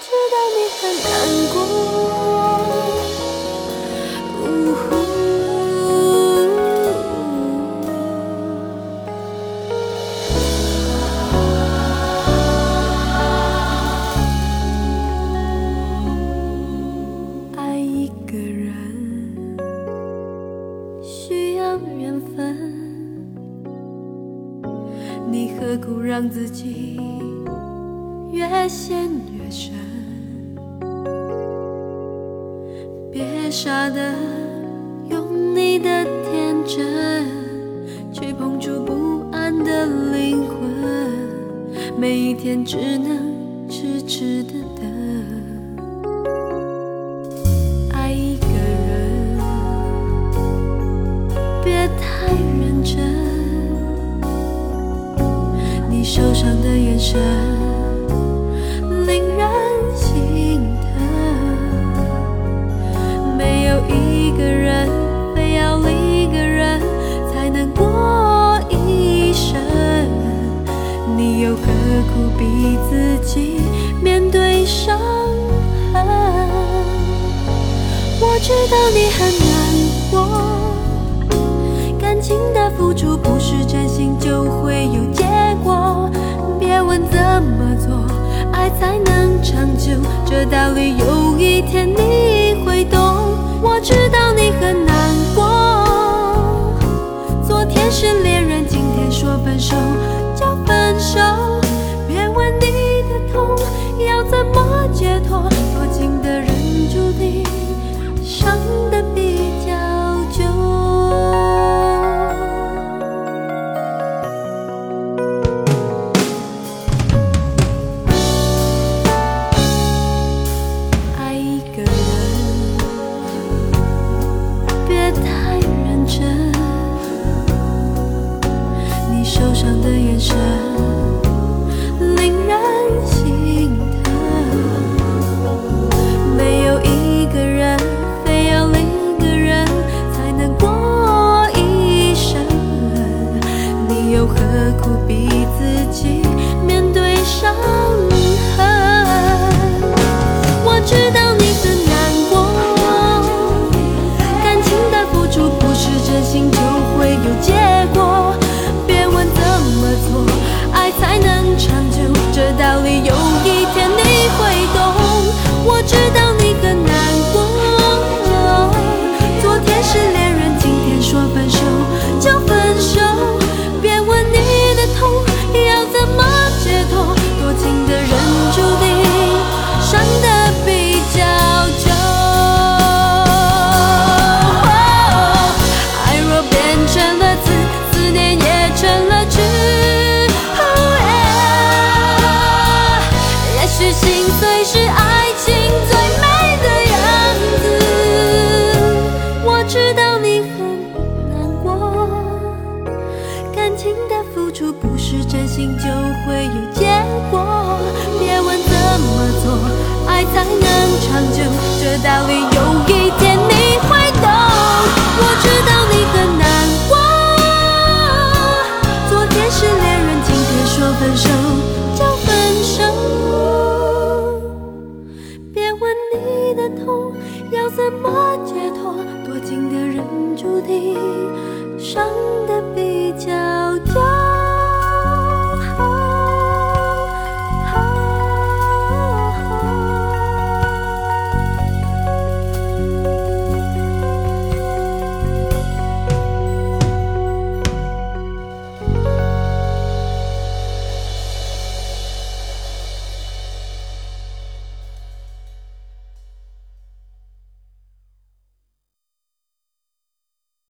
知道你很难过。呜呼爱一个人需要缘分，你何苦让自己越陷越深？别傻的用你的天真去碰触不安的灵魂，每一天只能痴痴的等。爱一个人，别太认真。你受伤的眼神你又何苦逼自己面对伤痕？我知道你很难过，感情的付出不是真心就会有结果。别问怎么做，爱才能长久，这道理有一天你受伤的感情的付出不是真心就会有结果。别问怎么做爱才能长久这道理有一天你会懂。我知道你很难过昨天是恋人今天说分手就分手。别问你的痛要怎么解脱多情的人注定伤的比较久